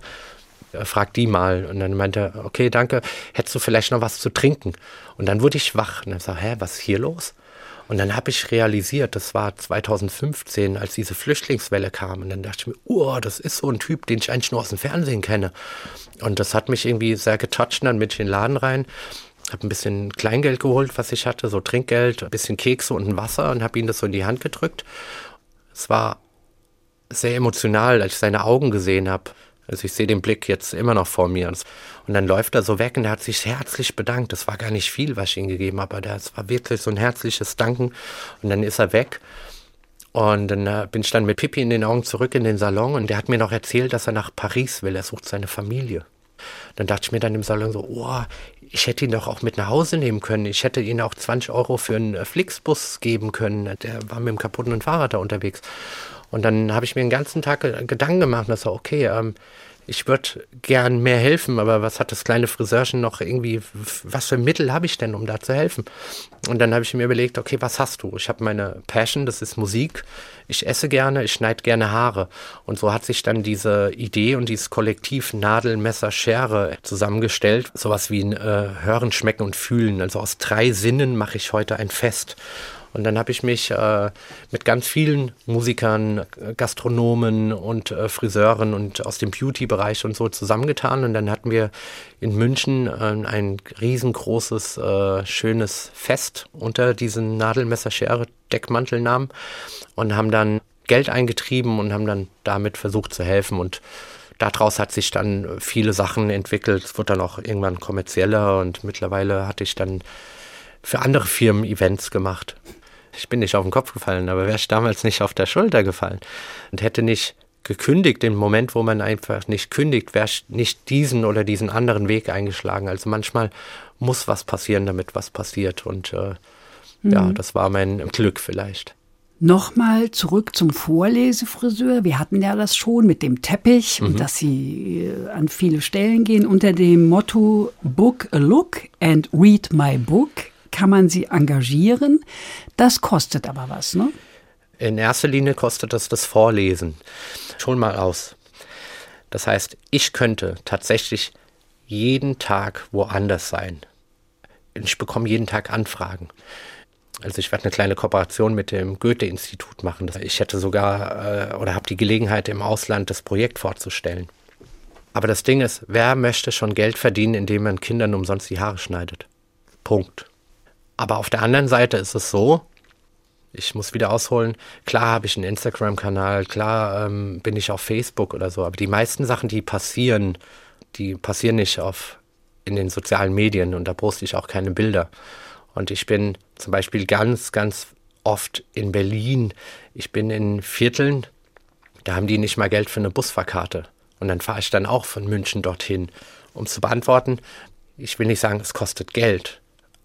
Fragt die mal und dann meinte er, okay, danke, hättest du vielleicht noch was zu trinken? Und dann wurde ich wach und dann sag, hä, was ist hier los? Und dann habe ich realisiert, das war 2015, als diese Flüchtlingswelle kam. Und dann dachte ich mir, oh, das ist so ein Typ, den ich eigentlich nur aus dem Fernsehen kenne. Und das hat mich irgendwie sehr getoucht. Und dann bin ich in den Laden rein, habe ein bisschen Kleingeld geholt, was ich hatte, so Trinkgeld, ein bisschen Kekse und ein Wasser und habe ihm das so in die Hand gedrückt. Es war sehr emotional, als ich seine Augen gesehen habe. Also ich sehe den Blick jetzt immer noch vor mir. Und dann läuft er so weg und er hat sich herzlich bedankt. Das war gar nicht viel, was ich ihm gegeben habe, aber das war wirklich so ein herzliches Danken. Und dann ist er weg. Und dann äh, bin ich dann mit Pippi in den Augen zurück in den Salon und der hat mir noch erzählt, dass er nach Paris will. Er sucht seine Familie. Dann dachte ich mir dann im Salon so, oh, ich hätte ihn doch auch mit nach Hause nehmen können. Ich hätte ihm auch 20 Euro für einen äh, Flixbus geben können. Der war mit dem kaputten Fahrrad da unterwegs. Und dann habe ich mir den ganzen Tag Gedanken gemacht, dass so, okay, ähm, ich würde gern mehr helfen, aber was hat das kleine Friseurchen noch irgendwie, was für Mittel habe ich denn, um da zu helfen? Und dann habe ich mir überlegt, okay, was hast du? Ich habe meine Passion, das ist Musik. Ich esse gerne, ich schneide gerne Haare. Und so hat sich dann diese Idee und dieses Kollektiv Nadel, Messer, Schere zusammengestellt. Sowas wie ein äh, Hören, Schmecken und Fühlen. Also aus drei Sinnen mache ich heute ein Fest. Und dann habe ich mich äh, mit ganz vielen Musikern, Gastronomen und äh, Friseuren und aus dem Beauty-Bereich und so zusammengetan. Und dann hatten wir in München äh, ein riesengroßes, äh, schönes Fest unter diesen Nadelmesser-Schere-Deckmantelnamen und haben dann Geld eingetrieben und haben dann damit versucht zu helfen. Und daraus hat sich dann viele Sachen entwickelt. Es wurde dann auch irgendwann kommerzieller und mittlerweile hatte ich dann für andere Firmen Events gemacht. Ich bin nicht auf den Kopf gefallen, aber wäre ich damals nicht auf der Schulter gefallen und hätte nicht gekündigt, im Moment, wo man einfach nicht kündigt, wäre ich nicht diesen oder diesen anderen Weg eingeschlagen. Also manchmal muss was passieren, damit was passiert. Und äh, ja, das war mein Glück vielleicht. Nochmal zurück zum Vorlesefriseur. Wir hatten ja das schon mit dem Teppich und dass Sie äh, an viele Stellen gehen. Unter dem Motto Book a Look and Read My Book kann man Sie engagieren. Das kostet aber was, ne? In erster Linie kostet das das Vorlesen schon mal aus. Das heißt, ich könnte tatsächlich jeden Tag woanders sein. Ich bekomme jeden Tag Anfragen. Also ich werde eine kleine Kooperation mit dem Goethe-Institut machen. Ich hätte sogar äh, oder habe die Gelegenheit, im Ausland das Projekt vorzustellen. Aber das Ding ist, wer möchte schon Geld verdienen, indem man Kindern umsonst die Haare schneidet? Punkt. Aber auf der anderen Seite ist es so, ich muss wieder ausholen, klar habe ich einen Instagram-Kanal, klar ähm, bin ich auf Facebook oder so, aber die meisten Sachen, die passieren, die passieren nicht auf, in den sozialen Medien und da poste ich auch keine Bilder. Und ich bin zum Beispiel ganz, ganz oft in Berlin, ich bin in Vierteln, da haben die nicht mal Geld für eine Busfahrkarte. Und dann fahre ich dann auch von München dorthin. Um zu beantworten, ich will nicht sagen, es kostet Geld,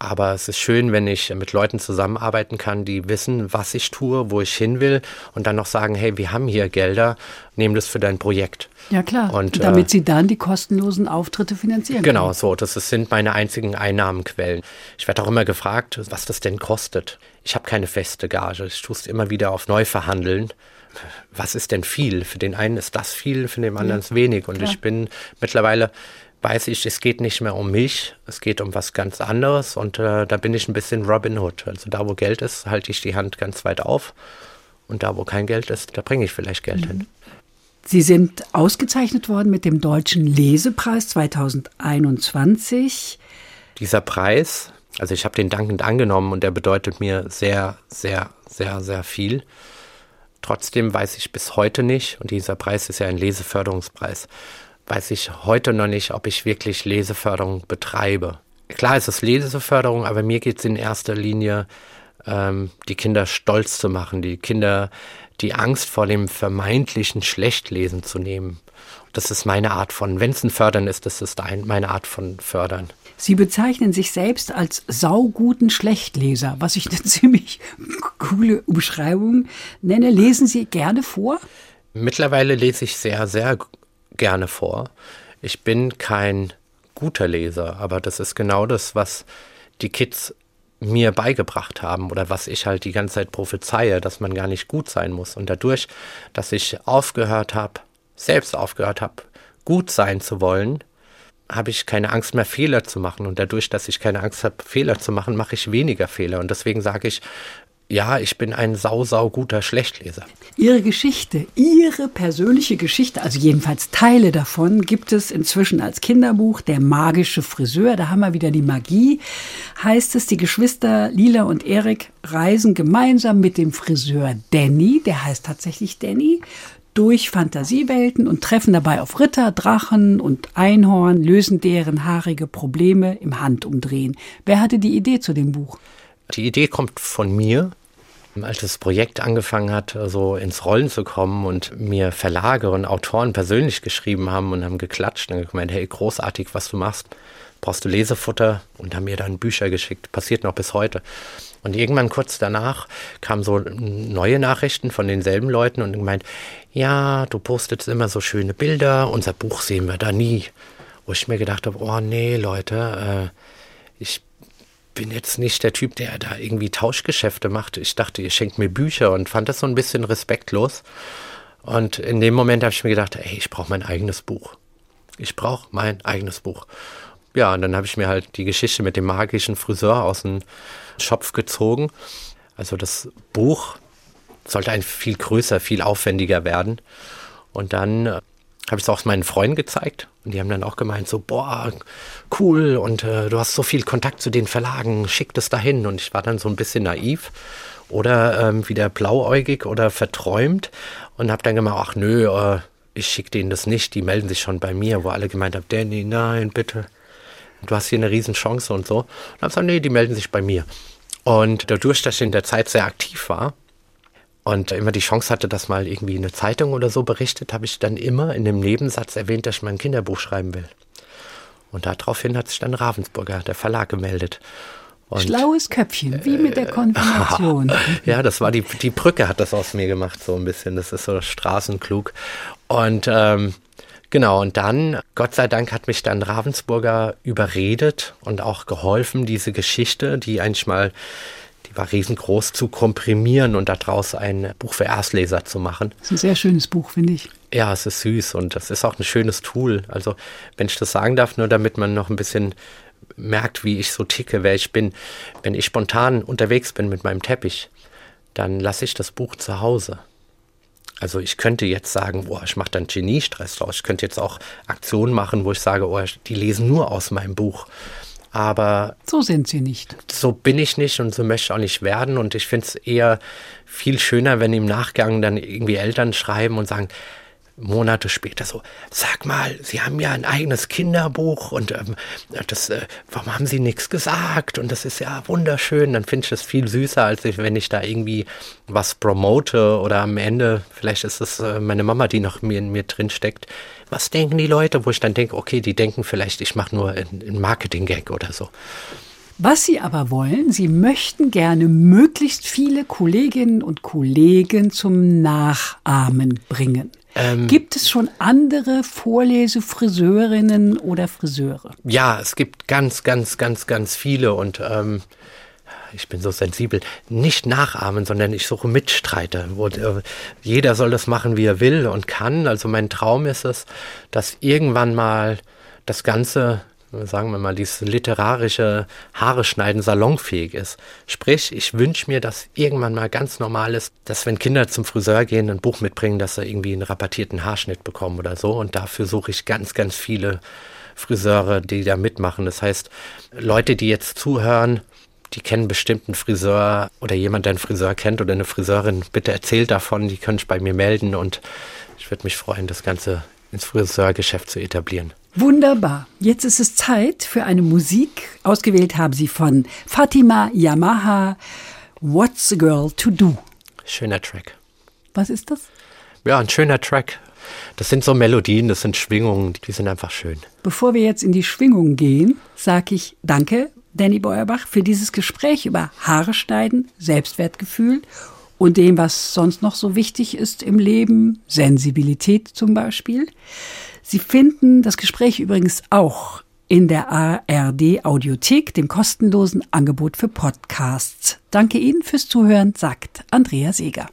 aber es ist schön, wenn ich mit Leuten zusammenarbeiten kann, die wissen, was ich tue, wo ich hin will und dann noch sagen, hey, wir haben hier Gelder, nehmen das für dein Projekt. Ja klar, und, damit äh, sie dann die kostenlosen Auftritte finanzieren genau können. Genau, so, das sind meine einzigen Einnahmenquellen. Ich werde auch immer gefragt, was das denn kostet. Ich habe keine feste Gage, ich tue es immer wieder auf neu verhandeln was ist denn viel? Für den einen ist das viel, für den anderen ist wenig. Und Klar. ich bin mittlerweile weiß ich, es geht nicht mehr um mich, es geht um was ganz anderes und äh, da bin ich ein bisschen Robin Hood. Also da, wo Geld ist, halte ich die Hand ganz weit auf und da, wo kein Geld ist, da bringe ich vielleicht Geld mhm. hin. Sie sind ausgezeichnet worden mit dem Deutschen Lesepreis 2021. Dieser Preis, also ich habe den dankend angenommen und der bedeutet mir sehr, sehr, sehr, sehr viel. Trotzdem weiß ich bis heute nicht, und dieser Preis ist ja ein Leseförderungspreis, weiß ich heute noch nicht, ob ich wirklich Leseförderung betreibe. Klar ist es Leseförderung, aber mir geht es in erster Linie, ähm, die Kinder stolz zu machen, die Kinder die Angst vor dem vermeintlichen Schlechtlesen zu nehmen. Das ist meine Art von, wenn es ein Fördern ist, das ist ein, meine Art von Fördern. Sie bezeichnen sich selbst als sauguten Schlechtleser, was ich eine ziemlich coole Umschreibung nenne. Lesen Sie gerne vor? Mittlerweile lese ich sehr, sehr gerne vor. Ich bin kein guter Leser, aber das ist genau das, was die Kids mir beigebracht haben oder was ich halt die ganze Zeit prophezeie, dass man gar nicht gut sein muss. Und dadurch, dass ich aufgehört habe, selbst aufgehört habe, gut sein zu wollen, habe ich keine Angst mehr, Fehler zu machen. Und dadurch, dass ich keine Angst habe, Fehler zu machen, mache ich weniger Fehler. Und deswegen sage ich, ja, ich bin ein sau, sau guter Schlechtleser. Ihre Geschichte, Ihre persönliche Geschichte, also jedenfalls Teile davon, gibt es inzwischen als Kinderbuch Der magische Friseur. Da haben wir wieder die Magie. Heißt es, die Geschwister Lila und Erik reisen gemeinsam mit dem Friseur Danny, der heißt tatsächlich Danny, durch Fantasiewelten und treffen dabei auf Ritter, Drachen und Einhorn, lösen deren haarige Probleme im Handumdrehen. Wer hatte die Idee zu dem Buch? Die Idee kommt von mir. Als das Projekt angefangen hat, so ins Rollen zu kommen und mir Verlage und Autoren persönlich geschrieben haben und haben geklatscht und gemeint, hey, großartig, was du machst, brauchst du Lesefutter und haben mir dann Bücher geschickt. Passiert noch bis heute. Und irgendwann kurz danach kamen so neue Nachrichten von denselben Leuten und gemeint, ja, du postest immer so schöne Bilder, unser Buch sehen wir da nie. Wo ich mir gedacht habe, oh nee, Leute, äh, ich bin jetzt nicht der Typ, der da irgendwie Tauschgeschäfte macht. Ich dachte, ihr schenkt mir Bücher und fand das so ein bisschen respektlos. Und in dem Moment habe ich mir gedacht, ey, ich brauche mein eigenes Buch. Ich brauche mein eigenes Buch. Ja, und dann habe ich mir halt die Geschichte mit dem magischen Friseur aus dem Schopf gezogen. Also das Buch sollte ein viel größer, viel aufwendiger werden. Und dann äh, habe ich es auch meinen Freunden gezeigt und die haben dann auch gemeint so, boah, cool und äh, du hast so viel Kontakt zu den Verlagen, schick das dahin. Und ich war dann so ein bisschen naiv oder ähm, wieder blauäugig oder verträumt und habe dann gemeint, ach nö, äh, ich schicke denen das nicht, die melden sich schon bei mir, wo alle gemeint haben, Danny, nein, bitte, du hast hier eine Riesenchance und so. Und habe gesagt, nee, die melden sich bei mir. Und dadurch, dass ich in der Zeit sehr aktiv war, und immer die Chance hatte, dass mal irgendwie eine Zeitung oder so berichtet, habe ich dann immer in dem Nebensatz erwähnt, dass ich mein Kinderbuch schreiben will. Und daraufhin hat sich dann Ravensburger, der Verlag, gemeldet. Und, Schlaues Köpfchen, wie mit der Konfirmation. ja, das war die, die Brücke hat das aus mir gemacht, so ein bisschen. Das ist so straßenklug. Und ähm, genau, und dann, Gott sei Dank, hat mich dann Ravensburger überredet und auch geholfen, diese Geschichte, die eigentlich mal war riesengroß, zu komprimieren und daraus ein Buch für Erstleser zu machen. Das ist ein sehr schönes Buch, finde ich. Ja, es ist süß und das ist auch ein schönes Tool. Also, wenn ich das sagen darf, nur damit man noch ein bisschen merkt, wie ich so ticke, wer ich bin. Wenn ich spontan unterwegs bin mit meinem Teppich, dann lasse ich das Buch zu Hause. Also ich könnte jetzt sagen, boah, ich mache dann Geniestress draus. Ich könnte jetzt auch Aktionen machen, wo ich sage, oh, die lesen nur aus meinem Buch. Aber So sind sie nicht. so bin ich nicht und so möchte ich auch nicht werden. Und ich finde es eher viel schöner, wenn im Nachgang dann irgendwie Eltern schreiben und sagen, Monate später so, sag mal, Sie haben ja ein eigenes Kinderbuch und ähm, das, äh, warum haben Sie nichts gesagt? Und das ist ja wunderschön. Dann finde ich das viel süßer, als ich, wenn ich da irgendwie was promote oder am Ende, vielleicht ist es äh, meine Mama, die noch mir in mir drin steckt. Was denken die Leute, wo ich dann denke, okay, die denken vielleicht, ich mache nur einen Marketing-Gag oder so. Was Sie aber wollen, Sie möchten gerne möglichst viele Kolleginnen und Kollegen zum Nachahmen bringen. Gibt es schon andere Vorlesefriseurinnen oder Friseure? Ja, es gibt ganz, ganz, ganz, ganz viele und ähm, ich bin so sensibel. Nicht nachahmen, sondern ich suche Mitstreiter. Wo, äh, jeder soll das machen, wie er will und kann. Also mein Traum ist es, dass irgendwann mal das Ganze, sagen wir mal, dieses literarische Haare schneiden salonfähig ist. Sprich, ich wünsche mir, dass irgendwann mal ganz normal ist, dass wenn Kinder zum Friseur gehen, ein Buch mitbringen, dass sie irgendwie einen rabattierten Haarschnitt bekommen oder so. Und dafür suche ich ganz, ganz viele Friseure, die da mitmachen. Das heißt, Leute, die jetzt zuhören, die kennen bestimmt einen Friseur oder jemand, der einen Friseur kennt oder eine Friseurin, bitte erzählt davon, die können sich bei mir melden und ich würde mich freuen, das Ganze ins Friseurgeschäft zu etablieren. Wunderbar. Jetzt ist es Zeit für eine Musik. Ausgewählt haben Sie von Fatima Yamaha What's a Girl to Do. Schöner Track. Was ist das? Ja, ein schöner Track. Das sind so Melodien, das sind Schwingungen, die sind einfach schön. Bevor wir jetzt in die Schwingung gehen, sage ich Danke, Danny Beuerbach, für dieses Gespräch über Haare schneiden, Selbstwertgefühl und dem, was sonst noch so wichtig ist im Leben, Sensibilität zum Beispiel. Sie finden das Gespräch übrigens auch in der ARD Audiothek, dem kostenlosen Angebot für Podcasts. Danke Ihnen fürs Zuhören, sagt Andrea Seeger.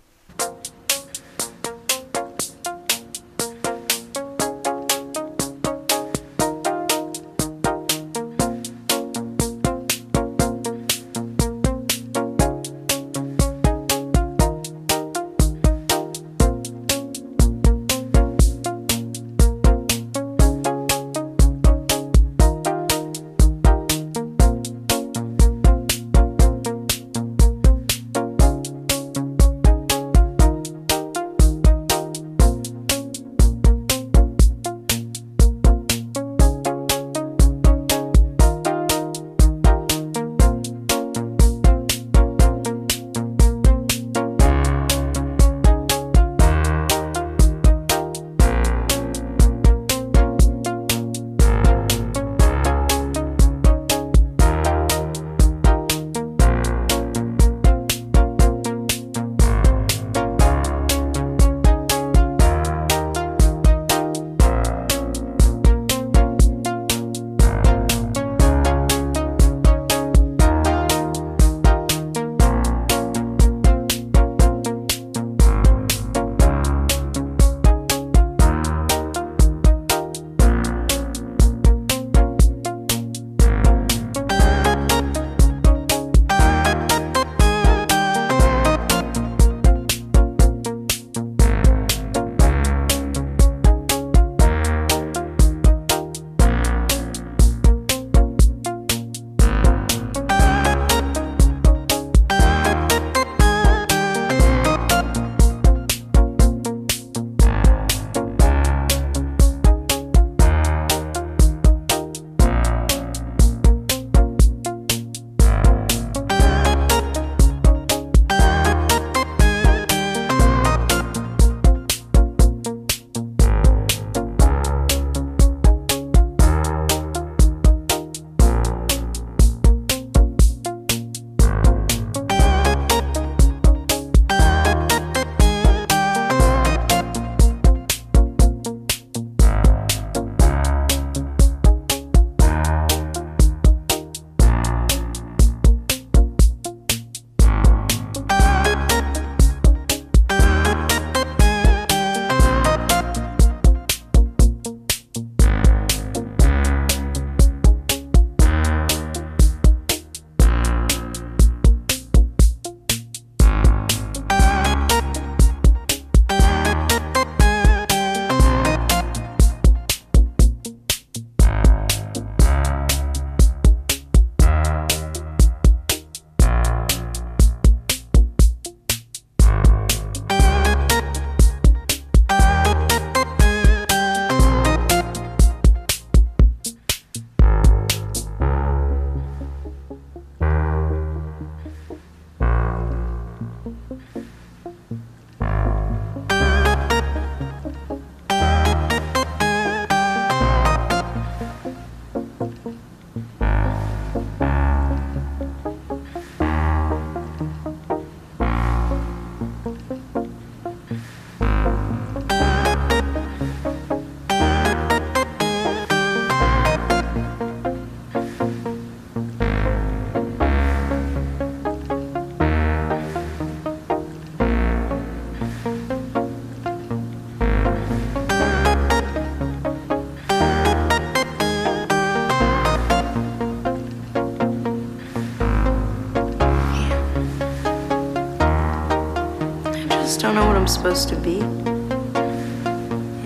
Supposed to be. You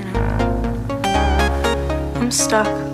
know, I'm stuck.